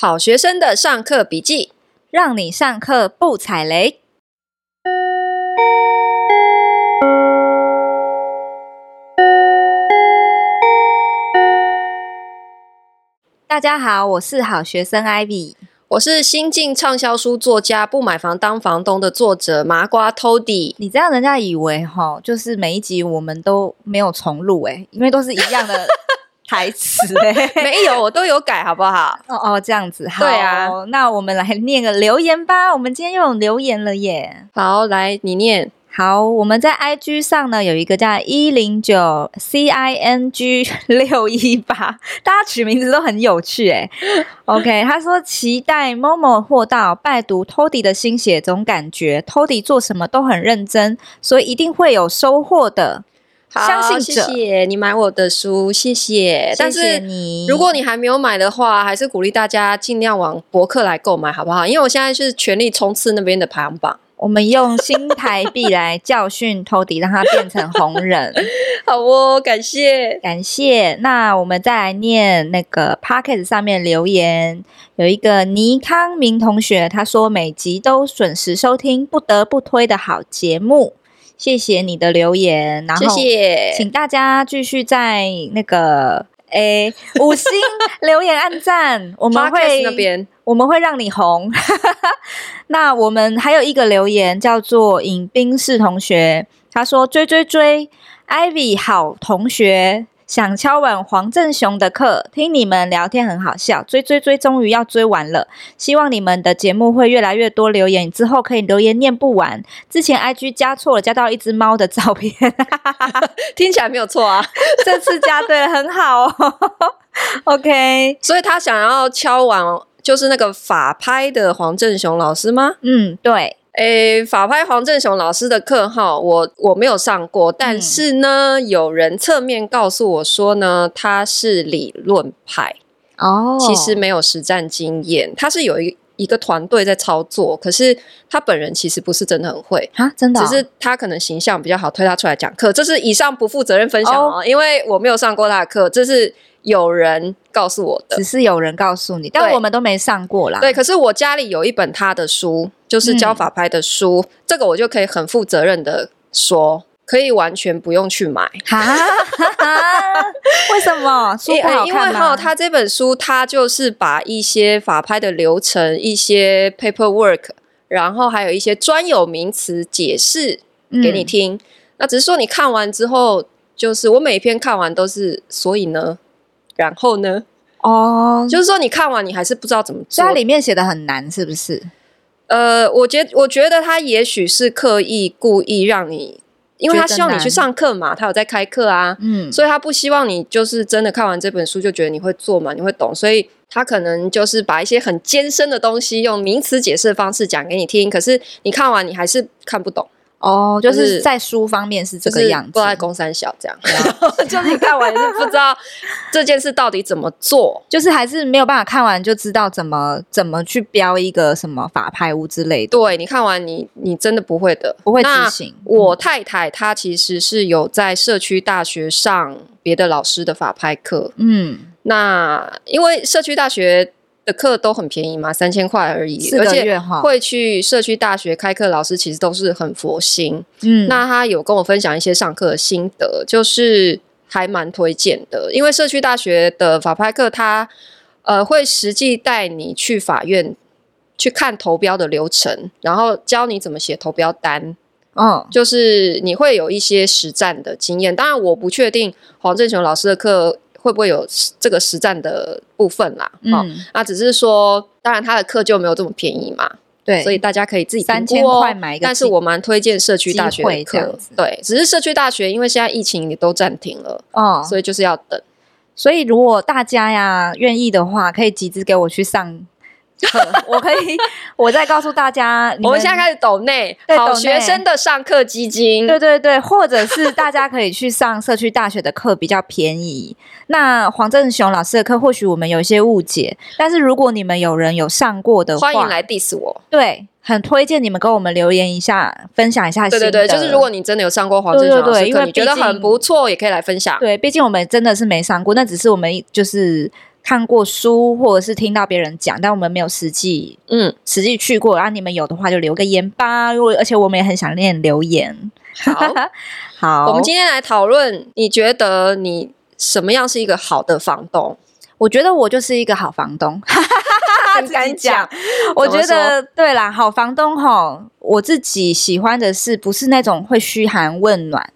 好学生的上课笔记，让你上课不踩雷。大家好，我是好学生 Ivy，我是新晋畅销书作家不买房当房东的作者麻瓜 Tody。你这样人家以为哈，就是每一集我们都没有重录诶，因为都是一样的台词诶。没有，我都有改，好不好？哦哦，这样子，好，对啊。那我们来念个留言吧，我们今天又有留言了耶。好，来你念。好，我们在 IG 上呢有一个叫一零九 C I N G 六一八，大家取名字都很有趣诶 OK，他说期待 Momo 货到，拜读 Tody 的心血，总感觉 Tody 做什么都很认真，所以一定会有收获的。好，相信谢谢你买我的书，谢谢。但是你，如果你还没有买的话，还是鼓励大家尽量往博客来购买，好不好？因为我现在是全力冲刺那边的排行榜。我们用新台币来教训 Tody，让他变成红人。好哦，感谢感谢。那我们再来念那个 Podcast 上面留言，有一个倪康明同学，他说每集都准时收听，不得不推的好节目。谢谢你的留言，然后谢谢，请大家继续在那个。诶，五星 留言按赞，我们会那边我们会让你红。那我们还有一个留言叫做尹冰士同学，他说追追追，Ivy 好同学。想敲碗黄正雄的课，听你们聊天很好笑，追追追，终于要追完了。希望你们的节目会越来越多留言，之后可以留言念不完。之前 IG 加错了，加到一只猫的照片，听起来没有错啊。这次加对了，很好哦。OK，所以他想要敲碗，就是那个法拍的黄正雄老师吗？嗯，对。诶，法拍黄正雄老师的课哈，我我没有上过，但是呢，嗯、有人侧面告诉我说呢，他是理论派哦，其实没有实战经验，他是有一一个团队在操作，可是他本人其实不是真的很会啊，真的、哦，只是他可能形象比较好，推他出来讲课，这是以上不负责任分享哦，因为我没有上过他的课，这是。有人告诉我的，只是有人告诉你，但我们都没上过啦。对，可是我家里有一本他的书，就是教法拍的书，嗯、这个我就可以很负责任的说，可以完全不用去买。哈，为什么？书不好？因为哈，他这本书，他就是把一些法拍的流程、一些 paperwork，然后还有一些专有名词解释给你听。嗯、那只是说你看完之后，就是我每一篇看完都是，所以呢？然后呢？哦，oh, 就是说你看完你还是不知道怎么做。它里面写的很难，是不是？呃，我觉我觉得他也许是刻意故意让你，因为他希望你去上课嘛，他有在开课啊，嗯，所以他不希望你就是真的看完这本书就觉得你会做嘛，你会懂，所以他可能就是把一些很艰深的东西用名词解释的方式讲给你听，可是你看完你还是看不懂。哦，就是在书方面是这个样子，不在公三小这样，就是你看完是不知道这件事到底怎么做，就是还是没有办法看完就知道怎么怎么去标一个什么法拍屋之类的。对，你看完你你真的不会的，不会执行。我太太她其实是有在社区大学上别的老师的法拍课，嗯，那因为社区大学。的课都很便宜嘛，三千块而已，而且会去社区大学开课，老师其实都是很佛心。嗯，那他有跟我分享一些上课的心得，就是还蛮推荐的。因为社区大学的法拍课，他呃会实际带你去法院去看投标的流程，然后教你怎么写投标单。嗯，就是你会有一些实战的经验。当然，我不确定黄振雄老师的课。会不会有这个实战的部分啦？嗯，哦、那只是说，当然他的课就没有这么便宜嘛。对，所以大家可以自己三千块买一个。但是我蛮推荐社区大学的课。对，只是社区大学，因为现在疫情也都暂停了，哦，所以就是要等。所以如果大家呀愿意的话，可以集资给我去上。我可以，我再告诉大家，我们现在开始抖内好学生的上课基金，对对对，或者是大家可以去上社区大学的课，比较便宜。那黄正雄老师的课，或许我们有一些误解，但是如果你们有人有上过的话，欢迎来 diss 我。对，很推荐你们跟我们留言一下，分享一下。对对对，就是如果你真的有上过黄正雄老师课，你觉得很不错，也可以来分享。对，毕竟我们真的是没上过，那只是我们就是。看过书，或者是听到别人讲，但我们没有实际嗯实际去过。然后你们有的话就留个言吧，因为而且我们也很想念留言。好，好，我们今天来讨论，你觉得你什么样是一个好的房东？我觉得我就是一个好房东。很敢讲，我觉得对啦，好房东吼，我自己喜欢的是不是那种会嘘寒问暖，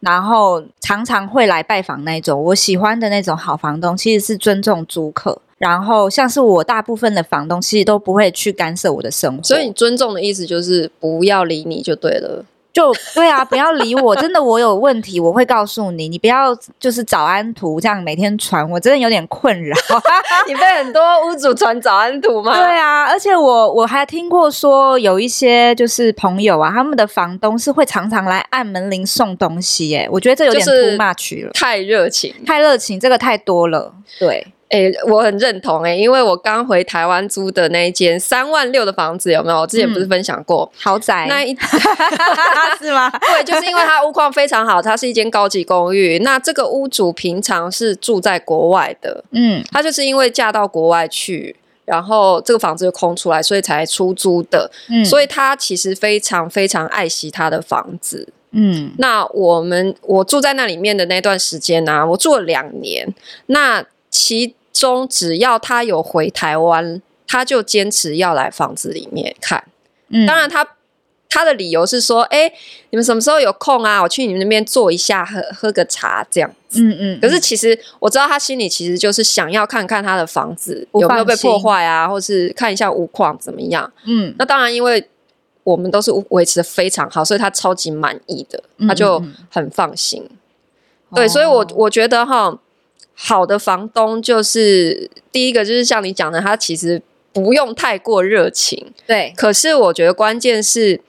然后常常会来拜访那种。我喜欢的那种好房东，其实是尊重租客，然后像是我大部分的房东，其实都不会去干涉我的生活。所以你尊重的意思就是不要理你就对了。就对啊，不要理我，真的我有问题，我会告诉你，你不要就是早安图这样每天传，我真的有点困扰。你被很多屋主传早安图吗？对啊，而且我我还听过说有一些就是朋友啊，他们的房东是会常常来按门铃送东西，哎，我觉得这有点 too much 了，太热情，太热情，这个太多了，对。哎、欸，我很认同哎、欸，因为我刚回台湾租的那一间三万六的房子，有没有？我之前不是分享过、嗯、豪宅那一 是吗？对，就是因为它屋况非常好，它是一间高级公寓。那这个屋主平常是住在国外的，嗯，他就是因为嫁到国外去，然后这个房子就空出来，所以才出租的。嗯，所以他其实非常非常爱惜他的房子。嗯，那我们我住在那里面的那段时间呢、啊，我住了两年。那其中只要他有回台湾，他就坚持要来房子里面看。嗯，当然他他的理由是说，哎、欸，你们什么时候有空啊？我去你们那边坐一下，喝喝个茶这样子。嗯嗯。可是其实我知道他心里其实就是想要看看他的房子有没有被破坏啊，或是看一下屋况怎么样。嗯，那当然，因为我们都是维持的非常好，所以他超级满意的，他就很放心。嗯嗯对，所以我我觉得哈。好的房东就是第一个，就是像你讲的，他其实不用太过热情，对。可是我觉得关键是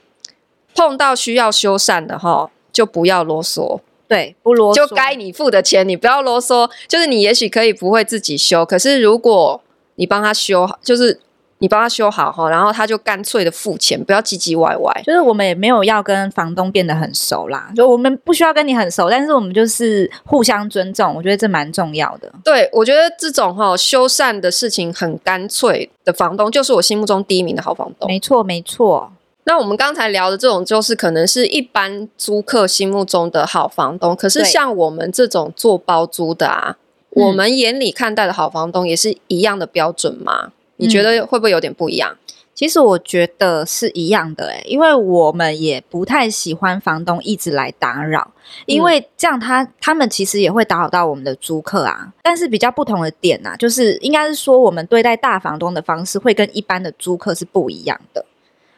碰到需要修缮的哈，就不要啰嗦，对，不啰嗦，就该你付的钱你不要啰嗦。就是你也许可以不会自己修，可是如果你帮他修，就是。你帮他修好哈，然后他就干脆的付钱，不要唧唧歪歪。就是我们也没有要跟房东变得很熟啦，就我们不需要跟你很熟，但是我们就是互相尊重，我觉得这蛮重要的。对，我觉得这种哈修缮的事情很干脆的房东，就是我心目中第一名的好房东。没错，没错。那我们刚才聊的这种，就是可能是一般租客心目中的好房东，可是像我们这种做包租的啊，我们眼里看待的好房东也是一样的标准吗？你觉得会不会有点不一样？嗯，其实我觉得是一样的欸，因为我们也不太喜欢房东一直来打扰，因为这样他他们其实也会打扰到我们的租客啊。但是比较不同的点啊，就是应该是说我们对待大房东的方式会跟一般的租客是不一样的。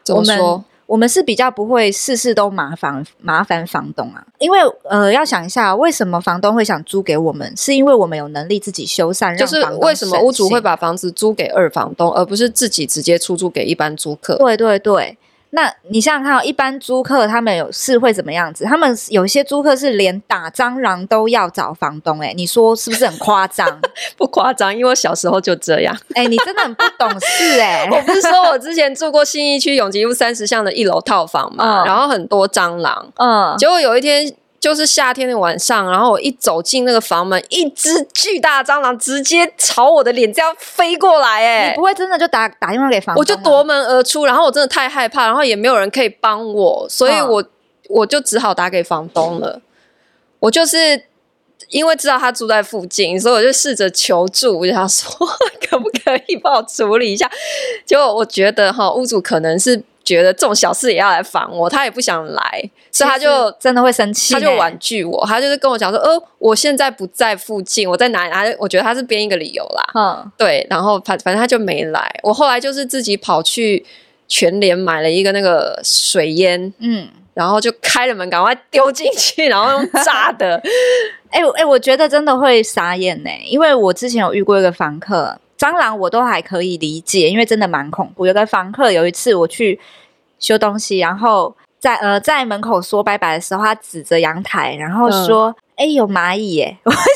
怎么说？我们是比较不会事事都麻烦麻烦房东啊，因为呃，要想一下为什么房东会想租给我们，是因为我们有能力自己修缮，就是为什么屋主会把房子租给二房东，而不是自己直接出租给一般租客？对对对。那你想想看，哦一般租客他们有是会怎么样子？他们有些租客是连打蟑螂都要找房东、欸，哎，你说是不是很夸张？不夸张，因为我小时候就这样。哎、欸，你真的很不懂事哎、欸！我不是说我之前住过信义区永吉路三十巷的一楼套房嘛，嗯、然后很多蟑螂，嗯，结果有一天。就是夏天的晚上，然后我一走进那个房门，一只巨大的蟑螂直接朝我的脸这样飞过来，哎，你不会真的就打打电话给房东？我就夺门而出，然后我真的太害怕，然后也没有人可以帮我，所以我、嗯、我就只好打给房东了。我就是因为知道他住在附近，所以我就试着求助，我就想说 可不可以帮我处理一下？结果我觉得哈，屋主可能是。觉得这种小事也要来烦我，他也不想来，所以他就真的会生气，他就婉拒我，他就是跟我讲说，呃，我现在不在附近，我在哪里？他我觉得他是编一个理由啦，嗯，对，然后反反正他就没来。我后来就是自己跑去全联买了一个那个水烟，嗯，然后就开了门，赶快丢进去，然后用炸的。哎 哎、欸欸，我觉得真的会傻眼呢，因为我之前有遇过一个房客。蟑螂我都还可以理解，因为真的蛮恐怖。有个房客有一次我去修东西，然后在呃在门口说拜拜的时候，他指着阳台，然后说：“哎、有蚂蚁耶！”我想说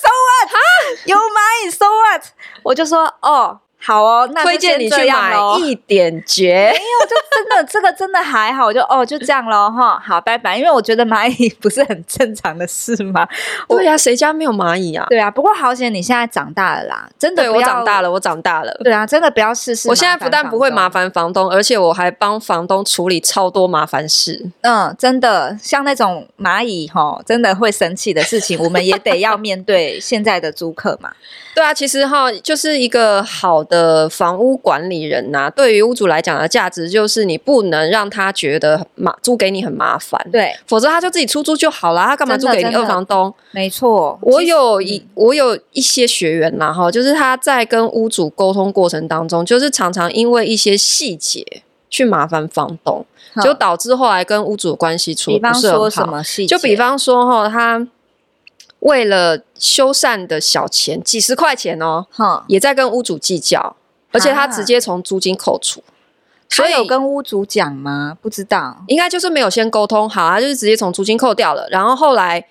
：“So what？有蚂蚁？So what？” 我就说：“哦，好哦，那推荐你去买一点 绝。没有，就真的这个真的还好，就哦就这样喽哈。好，拜拜。因为我觉得蚂蚁不是很正常的事吗？对呀、啊，谁家没有蚂蚁啊？对啊，不过好险你现在长大了啦，真的对我长大了，我长大了。对啊，真的不要试试。我现在不但不会麻烦房东，而且我还帮房东处理超多麻烦事。嗯，真的，像那种蚂蚁哈，真的会生气的事情，我们也得要面对现在的租客嘛。对啊，其实哈，就是一个好的房屋管理人呐、啊。对于屋主来讲的价值，就是你不能让他觉得麻租给你很麻烦，对，否则他就自己出租就好了。他干嘛租给你二房东？没错，我有一、嗯、我有一些学员呐，哈，就是他在跟屋主沟通过程当中，就是常常因为一些细节去麻烦房东，就导致后来跟屋主的关系处不是很好。就比方说哈，他。为了修缮的小钱，几十块钱哦，哼，也在跟屋主计较，而且他直接从租金扣除。所以有跟屋主讲吗？不知道，应该就是没有先沟通好，他就是直接从租金扣掉了。然后后来，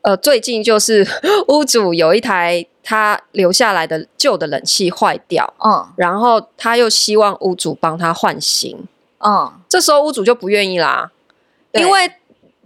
呃，最近就是 屋主有一台他留下来的旧的冷气坏掉，嗯，然后他又希望屋主帮他换新，嗯，这时候屋主就不愿意啦，因为。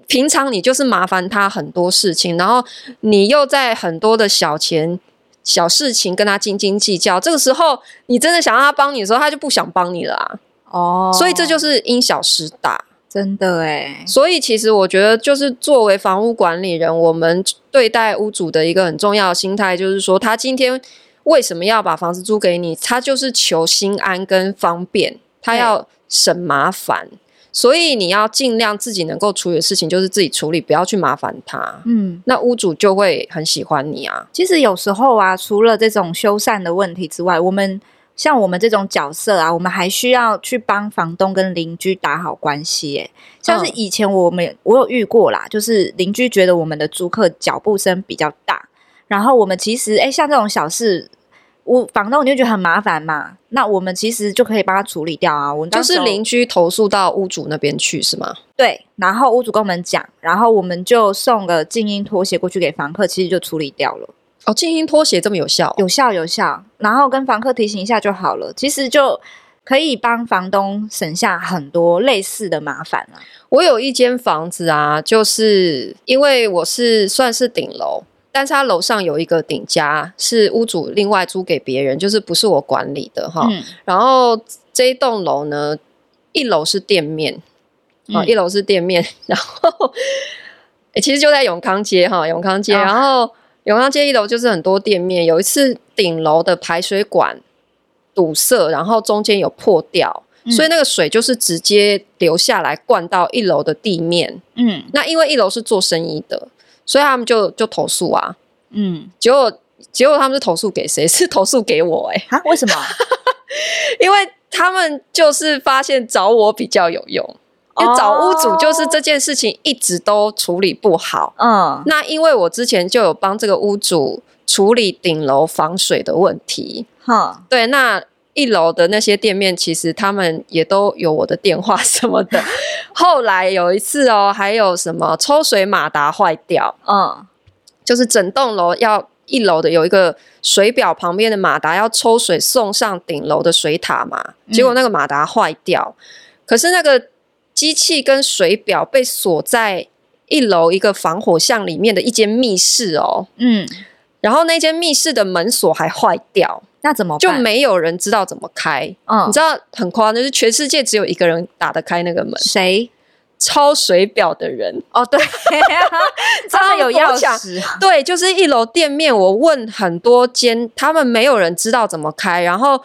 平常你就是麻烦他很多事情，然后你又在很多的小钱、小事情跟他斤斤计较。这个时候，你真的想让他帮你的时候，他就不想帮你了啊。哦，所以这就是因小失大，真的诶。所以其实我觉得，就是作为房屋管理人，我们对待屋主的一个很重要的心态，就是说，他今天为什么要把房子租给你？他就是求心安跟方便，他要省麻烦。所以你要尽量自己能够处理的事情，就是自己处理，不要去麻烦他。嗯，那屋主就会很喜欢你啊。其实有时候啊，除了这种修缮的问题之外，我们像我们这种角色啊，我们还需要去帮房东跟邻居打好关系。诶，像是以前我们我有遇过啦，就是邻居觉得我们的租客脚步声比较大，然后我们其实诶，像这种小事。我房东你就觉得很麻烦嘛？那我们其实就可以帮他处理掉啊。我就是邻居投诉到屋主那边去是吗？对，然后屋主跟我们讲，然后我们就送个静音拖鞋过去给房客，其实就处理掉了。哦，静音拖鞋这么有效？有效有效。然后跟房客提醒一下就好了，其实就可以帮房东省下很多类似的麻烦了。我有一间房子啊，就是因为我是算是顶楼。但是他楼上有一个顶家，是屋主另外租给别人，就是不是我管理的哈。嗯、然后这一栋楼呢，一楼是店面，啊、嗯，一楼是店面。然后，欸、其实就在永康街哈，永康街。哦、然后永康街一楼就是很多店面。有一次顶楼的排水管堵塞，然后中间有破掉，嗯、所以那个水就是直接流下来灌到一楼的地面。嗯，那因为一楼是做生意的。所以他们就就投诉啊，嗯，结果结果他们是投诉给谁？是投诉给我哎、欸，啊？为什么？因为他们就是发现找我比较有用，因为找屋主就是这件事情一直都处理不好，嗯，那因为我之前就有帮这个屋主处理顶楼防水的问题，哈，对，那。一楼的那些店面，其实他们也都有我的电话 什么的。后来有一次哦，还有什么抽水马达坏掉，嗯，就是整栋楼要一楼的有一个水表旁边的马达要抽水送上顶楼的水塔嘛，结果那个马达坏掉，嗯、可是那个机器跟水表被锁在一楼一个防火巷里面的一间密室哦，嗯，然后那间密室的门锁还坏掉。那怎么办？就没有人知道怎么开？嗯，你知道很夸张，就是全世界只有一个人打得开那个门。谁？抄水表的人。哦，对，他们有钥匙。对，就是一楼店面，我问很多间，他们没有人知道怎么开。然后，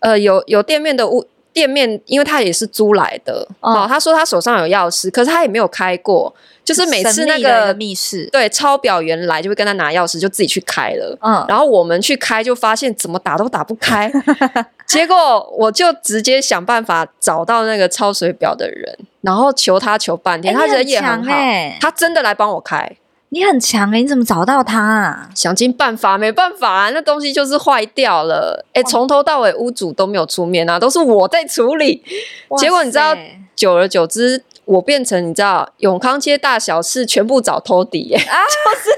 呃，有有店面的屋店面，因为他也是租来的，哦，他说他手上有钥匙，可是他也没有开过。就是每次那个密室，对，抄表员来就会跟他拿钥匙，就自己去开了。嗯，然后我们去开，就发现怎么打都打不开。结果我就直接想办法找到那个抄水表的人，然后求他求半天，欸、他人也很好，欸、他真的来帮我开。你很强哎、欸，你怎么找到他啊？想尽办法，没办法啊，那东西就是坏掉了。哎、欸，从头到尾屋主都没有出面啊，都是我在处理。塞结果你知道，久而久之。我变成你知道永康街大小事全部找托底耶，啊，就是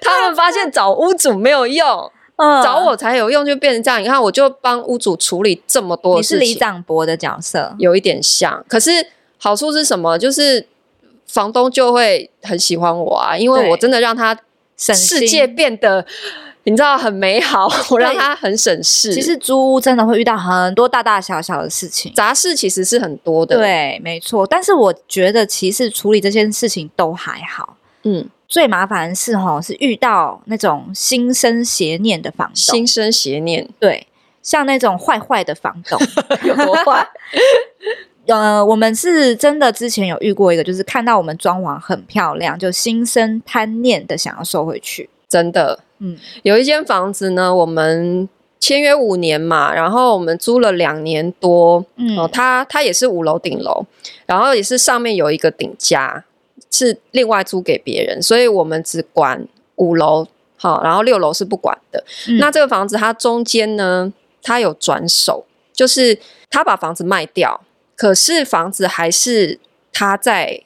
他们发现找屋主没有用，嗯，找我才有用，就变成这样。你看，我就帮屋主处理这么多事情。你是李长博的角色，有一点像。可是好处是什么？就是房东就会很喜欢我啊，因为我真的让他世界变得。你知道很美好，我让他很省事。其实租屋真的会遇到很多大大小小的事情，杂事其实是很多的。对，没错。但是我觉得其实处理这件事情都还好。嗯，最麻烦的是齁，是遇到那种心生邪念的房东。心生邪念，对，像那种坏坏的房东 有多坏？呃，我们是真的之前有遇过一个，就是看到我们装潢很漂亮，就心生贪念的想要收回去，真的。嗯，有一间房子呢，我们签约五年嘛，然后我们租了两年多，嗯，哦，它它也是五楼顶楼，然后也是上面有一个顶加，是另外租给别人，所以我们只管五楼，好，然后六楼是不管的。嗯，那这个房子它中间呢，它有转手，就是他把房子卖掉，可是房子还是他在。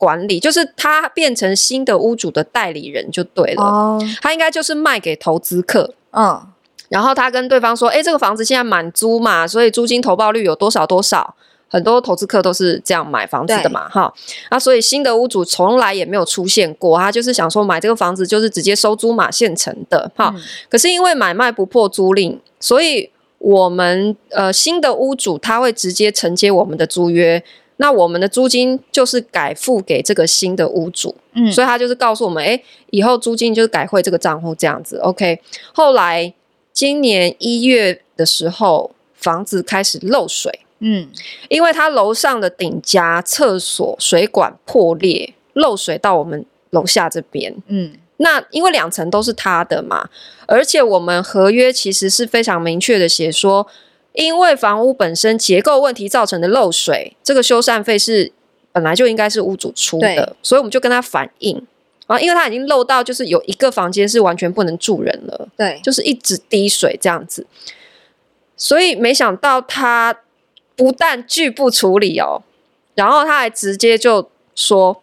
管理就是他变成新的屋主的代理人就对了，哦、他应该就是卖给投资客，嗯，然后他跟对方说，哎，这个房子现在满租嘛，所以租金投报率有多少多少，很多投资客都是这样买房子的嘛，哈，那所以新的屋主从来也没有出现过，他就是想说买这个房子就是直接收租嘛，现成的，哈，嗯、可是因为买卖不破租赁，所以我们呃新的屋主他会直接承接我们的租约。那我们的租金就是改付给这个新的屋主，嗯，所以他就是告诉我们，哎，以后租金就是改汇这个账户这样子，OK。后来今年一月的时候，房子开始漏水，嗯，因为他楼上的顶加厕所水管破裂，漏水到我们楼下这边，嗯，那因为两层都是他的嘛，而且我们合约其实是非常明确的写说。因为房屋本身结构问题造成的漏水，这个修缮费是本来就应该是屋主出的，所以我们就跟他反映啊，因为他已经漏到就是有一个房间是完全不能住人了，对，就是一直滴水这样子，所以没想到他不但拒不处理哦，然后他还直接就说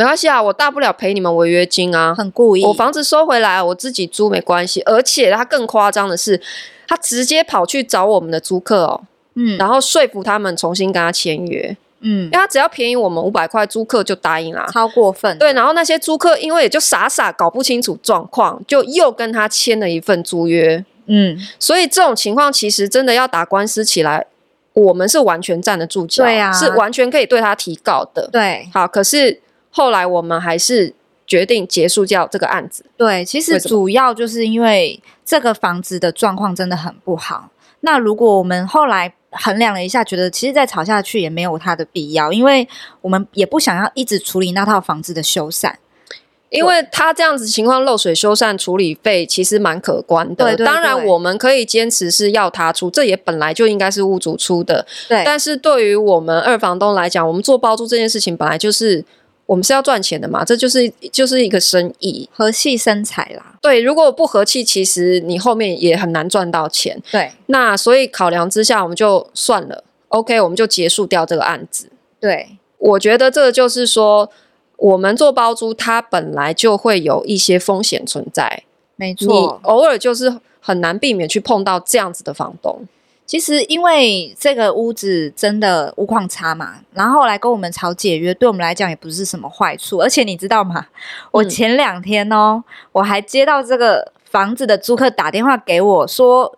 没关系啊，我大不了赔你们违约金啊，很故意，我房子收回来我自己租没关系，而且他更夸张的是。他直接跑去找我们的租客哦，嗯，然后说服他们重新跟他签约，嗯，因为他只要便宜我们五百块，租客就答应啦，超过分。对，然后那些租客因为也就傻傻搞不清楚状况，就又跟他签了一份租约，嗯，所以这种情况其实真的要打官司起来，我们是完全站得住脚，对啊，是完全可以对他提告的，对。好，可是后来我们还是。决定结束掉这个案子。对，其实主要就是因为这个房子的状况真的很不好。那如果我们后来衡量了一下，觉得其实再吵下去也没有它的必要，因为我们也不想要一直处理那套房子的修缮。因为他这样子情况漏水修缮处理费其实蛮可观的。对，对，对，当然我们可以坚持是要他出，这也本来就应该是屋主出的。对，但是对于我们二房东来讲，我们做包租这件事情本来就是。我们是要赚钱的嘛，这就是就是一个生意，和气生财啦。对，如果不和气，其实你后面也很难赚到钱。对，那所以考量之下，我们就算了，OK，我们就结束掉这个案子。对，我觉得这个就是说，我们做包租，它本来就会有一些风险存在。没错，你偶尔就是很难避免去碰到这样子的房东。其实，因为这个屋子真的屋况差嘛，然后来跟我们吵解约，对我们来讲也不是什么坏处。而且你知道吗？我前两天哦，嗯、我还接到这个房子的租客打电话给我说，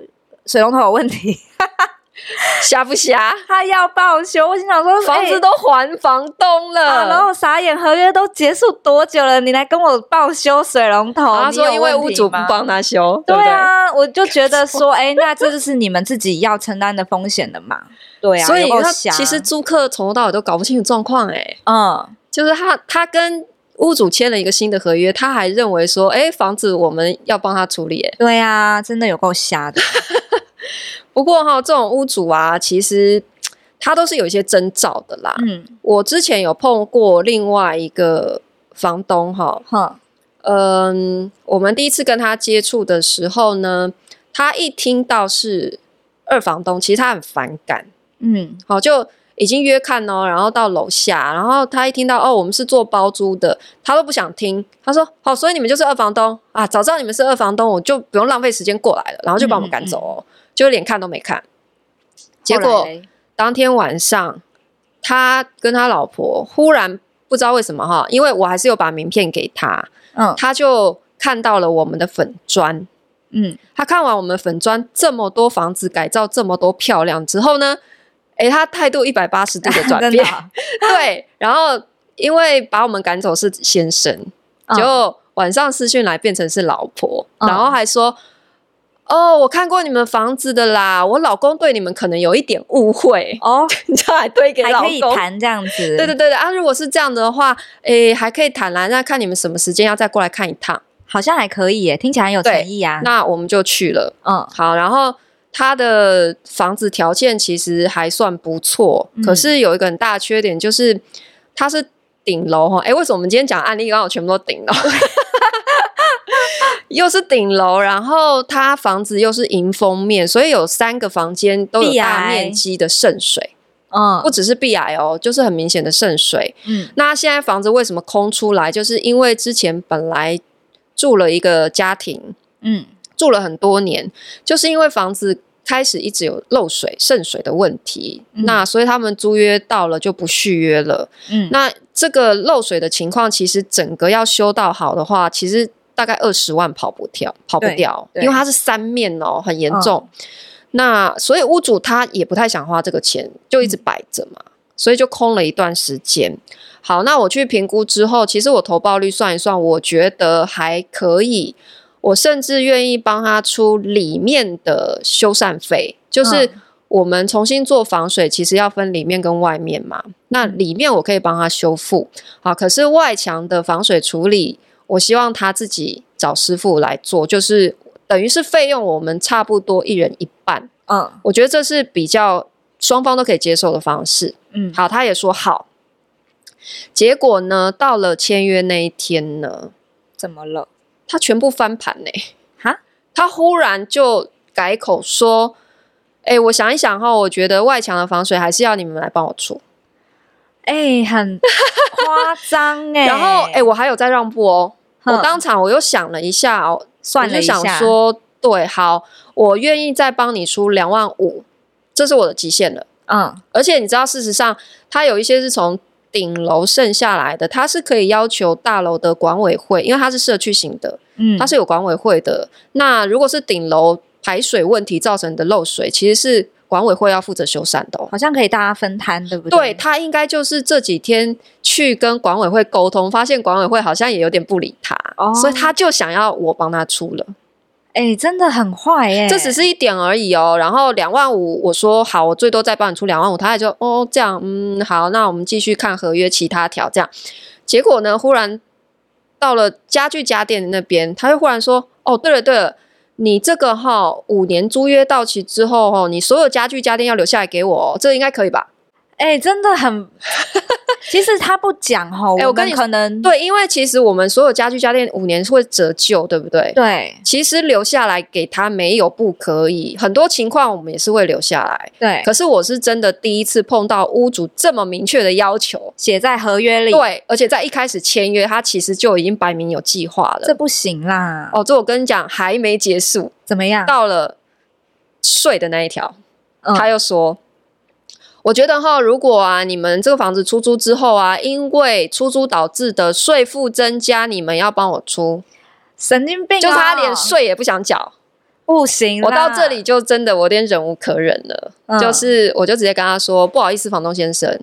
水龙头有问题。瞎不瞎？他要报修，我心想说，房子都还房东了，欸啊、然后傻眼，合约都结束多久了？你来跟我报修水龙头？他说因为屋主不帮他修，对啊，我就觉得说，哎、欸，那这就是你们自己要承担的风险的嘛？对啊，所以他其实租客从头到尾都搞不清楚状况，哎，嗯，就是他他跟屋主签了一个新的合约，他还认为说，哎、欸，房子我们要帮他处理，哎，对啊，真的有够瞎的。不过哈，这种屋主啊，其实他都是有一些征兆的啦。嗯，我之前有碰过另外一个房东哈，哈，嗯，我们第一次跟他接触的时候呢，他一听到是二房东，其实他很反感。嗯，好，就。已经约看哦，然后到楼下，然后他一听到哦，我们是做包租的，他都不想听。他说：“好，所以你们就是二房东啊？早知道你们是二房东，我就不用浪费时间过来了，然后就把我们赶走哦，嗯嗯嗯就连看都没看。结果当天晚上，他跟他老婆忽然不知道为什么哈，因为我还是有把名片给他，嗯，他就看到了我们的粉砖，嗯，他看完我们粉砖这么多房子改造这么多漂亮之后呢？”哎，他态度一百八十度的转 变，啊、对，然后因为把我们赶走是先生，嗯、就晚上私讯来变成是老婆，嗯、然后还说，哦，我看过你们房子的啦，我老公对你们可能有一点误会。哦，你 就还推给老公，还可以谈这样子，对对对对啊，如果是这样的话，诶，还可以谈啦，那看你们什么时间要再过来看一趟，好像还可以耶，听起来很有诚意啊，那我们就去了，嗯，好，然后。他的房子条件其实还算不错，嗯、可是有一个很大的缺点，就是它是顶楼哈。哎，为什么我们今天讲案例刚好全部都顶楼？又是顶楼，然后它房子又是迎风面，所以有三个房间都有大面积的渗水。嗯，不只是壁癌哦，就是很明显的渗水。嗯，那现在房子为什么空出来？就是因为之前本来住了一个家庭，嗯。住了很多年，就是因为房子开始一直有漏水、渗水的问题，嗯、那所以他们租约到了就不续约了。嗯，那这个漏水的情况，其实整个要修到好的话，其实大概二十万跑不掉，跑不掉，因为它是三面哦，很严重。哦、那所以屋主他也不太想花这个钱，就一直摆着嘛，嗯、所以就空了一段时间。好，那我去评估之后，其实我投报率算一算，我觉得还可以。我甚至愿意帮他出里面的修缮费，就是我们重新做防水，其实要分里面跟外面嘛。那里面我可以帮他修复，好，可是外墙的防水处理，我希望他自己找师傅来做，就是等于是费用我们差不多一人一半。嗯，我觉得这是比较双方都可以接受的方式。嗯，好，他也说好。结果呢，到了签约那一天呢，怎么了？他全部翻盘呢？哈？他忽然就改口说：“哎、欸，我想一想哈，我觉得外墙的防水还是要你们来帮我出。”哎，很夸张哎。然后哎、欸，我还有在让步哦。哼我当场我又想了一下哦，算了一下，想说对，好，我愿意再帮你出两万五，这是我的极限了。嗯，而且你知道，事实上，它有一些是从。顶楼剩下来的，它是可以要求大楼的管委会，因为它是社区型的，嗯，它是有管委会的。那如果是顶楼排水问题造成的漏水，其实是管委会要负责修缮的哦。好像可以大家分摊，对不对？对，他应该就是这几天去跟管委会沟通，发现管委会好像也有点不理他，哦，所以他就想要我帮他出了。哎、欸，真的很坏哎、欸！这只是一点而已哦。然后两万五，我说好，我最多再帮你出两万五。他也就哦，这样，嗯，好，那我们继续看合约其他条。这样，结果呢，忽然到了家具家电那边，他又忽然说哦，对了对了，你这个哈五年租约到期之后哈，你所有家具家电要留下来给我，这应该可以吧？哎、真的很。其实他不讲哈，哎，我跟你可能对，因为其实我们所有家具家电五年是会折旧，对不对？对，其实留下来给他没有不可以，很多情况我们也是会留下来。对，可是我是真的第一次碰到屋主这么明确的要求，写在合约里。对，而且在一开始签约，他其实就已经摆明有计划了。这不行啦！哦，这我跟你讲，还没结束，怎么样？到了税的那一条，嗯、他又说。我觉得哈，如果啊，你们这个房子出租之后啊，因为出租导致的税负增加，你们要帮我出，神经病、哦！就是他连税也不想缴，不行。我到这里就真的我有点忍无可忍了，嗯、就是我就直接跟他说，不好意思，房东先生，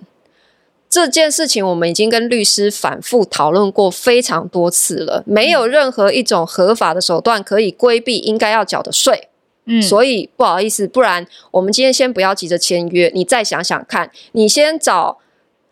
这件事情我们已经跟律师反复讨论过非常多次了，没有任何一种合法的手段可以规避应该要缴的税。嗯，所以不好意思，不然我们今天先不要急着签约，你再想想看，你先找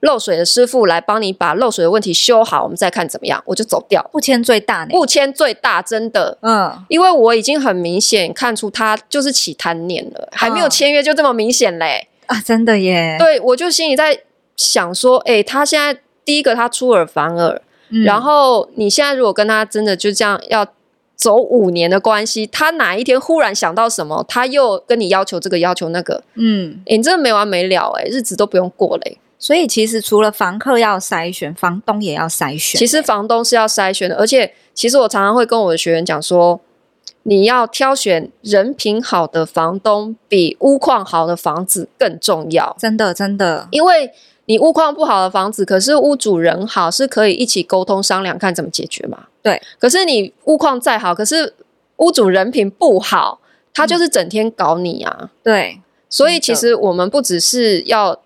漏水的师傅来帮你把漏水的问题修好，我们再看怎么样，我就走掉。不签最大，不签最大，真的，嗯，因为我已经很明显看出他就是起贪念了，还没有签约就这么明显嘞，啊，真的耶，对，我就心里在想说，哎，他现在第一个他出尔反尔，嗯，然后你现在如果跟他真的就这样要。走五年的关系，他哪一天忽然想到什么，他又跟你要求这个要求那个，嗯，欸、你真的没完没了哎、欸，日子都不用过嘞、欸。所以其实除了房客要筛选，房东也要筛选、欸。其实房东是要筛选的，而且其实我常常会跟我的学员讲说，你要挑选人品好的房东，比屋况好的房子更重要。真的，真的，因为。你屋况不好的房子，可是屋主人好，是可以一起沟通商量看怎么解决嘛？对。可是你屋况再好，可是屋主人品不好，他就是整天搞你啊。嗯、对。所以其实我们不只是要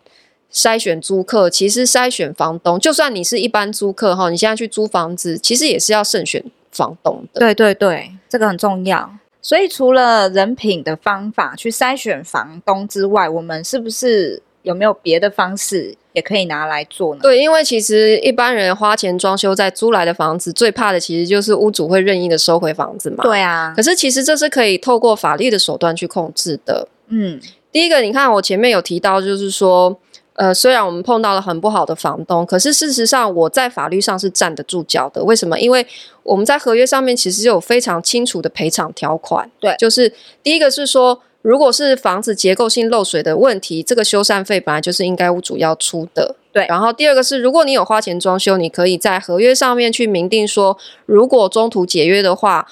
筛选租客，其实筛选房东，就算你是一般租客哈，你现在去租房子，其实也是要慎选房东的。对对对，这个很重要。所以除了人品的方法去筛选房东之外，我们是不是有没有别的方式？也可以拿来做呢。对，因为其实一般人花钱装修在租来的房子，最怕的其实就是屋主会任意的收回房子嘛。对啊。可是其实这是可以透过法律的手段去控制的。嗯，第一个，你看我前面有提到，就是说，呃，虽然我们碰到了很不好的房东，可是事实上我在法律上是站得住脚的。为什么？因为我们在合约上面其实有非常清楚的赔偿条款。对，就是第一个是说。如果是房子结构性漏水的问题，这个修缮费本来就是应该屋主要出的。对。然后第二个是，如果你有花钱装修，你可以在合约上面去明定说，如果中途解约的话，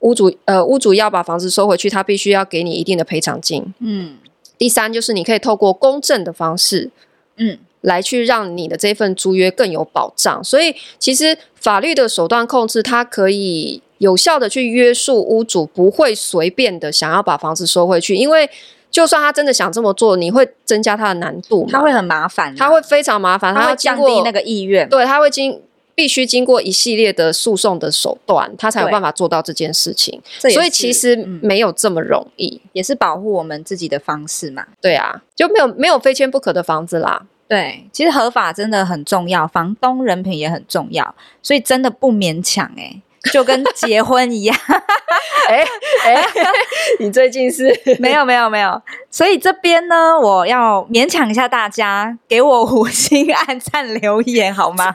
屋主呃屋主要把房子收回去，他必须要给你一定的赔偿金。嗯。第三就是你可以透过公证的方式，嗯，来去让你的这份租约更有保障。所以其实法律的手段控制，它可以。有效的去约束屋主，不会随便的想要把房子收回去，因为就算他真的想这么做，你会增加他的难度，他会很麻烦，他会非常麻烦，他会降低那个意愿，对，他会经必须经过一系列的诉讼的手段，他才有办法做到这件事情。所以其实没有这么容易，也是保护我们自己的方式嘛。对啊，就没有没有非签不可的房子啦。对，其实合法真的很重要，房东人品也很重要，所以真的不勉强哎、欸。就跟结婚一样，哎哎、你最近是 没有没有没有，所以这边呢，我要勉强一下大家，给我五星按赞留言好吗？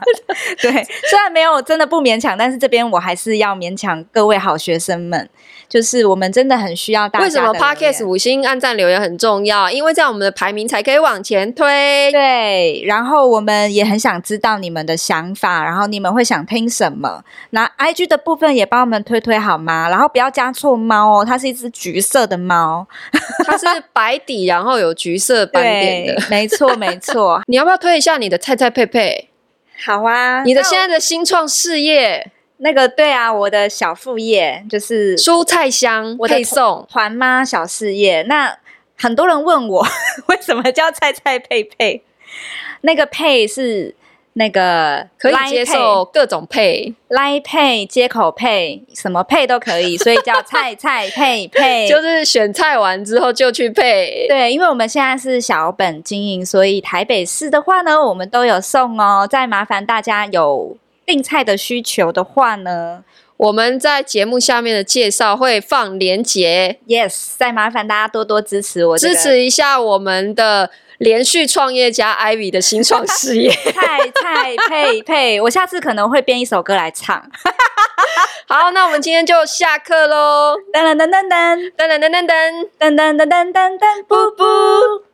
对，虽然没有真的不勉强，但是这边我还是要勉强各位好学生们。就是我们真的很需要大家。为什么 Podcast 五星按赞留言很重要？因为这样我们的排名才可以往前推。对，然后我们也很想知道你们的想法，然后你们会想听什么？那 IG 的部分也帮我们推推好吗？然后不要加错猫哦，它是一只橘色的猫，它是白底，然后有橘色斑点的。没错，没错。你要不要推一下你的菜菜佩佩？好啊，你的现在的新创事业。那个对啊，我的小副业就是蔬菜箱配送团妈小事业。那很多人问我 为什么叫菜菜配配？那个配是那个可以接受各种配，Line Pay 接口配什么配都可以，所以叫菜菜配配。就是选菜完之后就去配。对，因为我们现在是小本经营，所以台北市的话呢，我们都有送哦。再麻烦大家有。订菜的需求的话呢，我们在节目下面的介绍会放链接。Yes，再麻烦大家多多支持我，支持一下我们的连续创业家 Ivy 的新创事业。菜菜配配，我下次可能会编一首歌来唱。好，那我们今天就下课喽！噔噔噔噔噔噔噔噔噔噔噔噔噔噔噔，布布。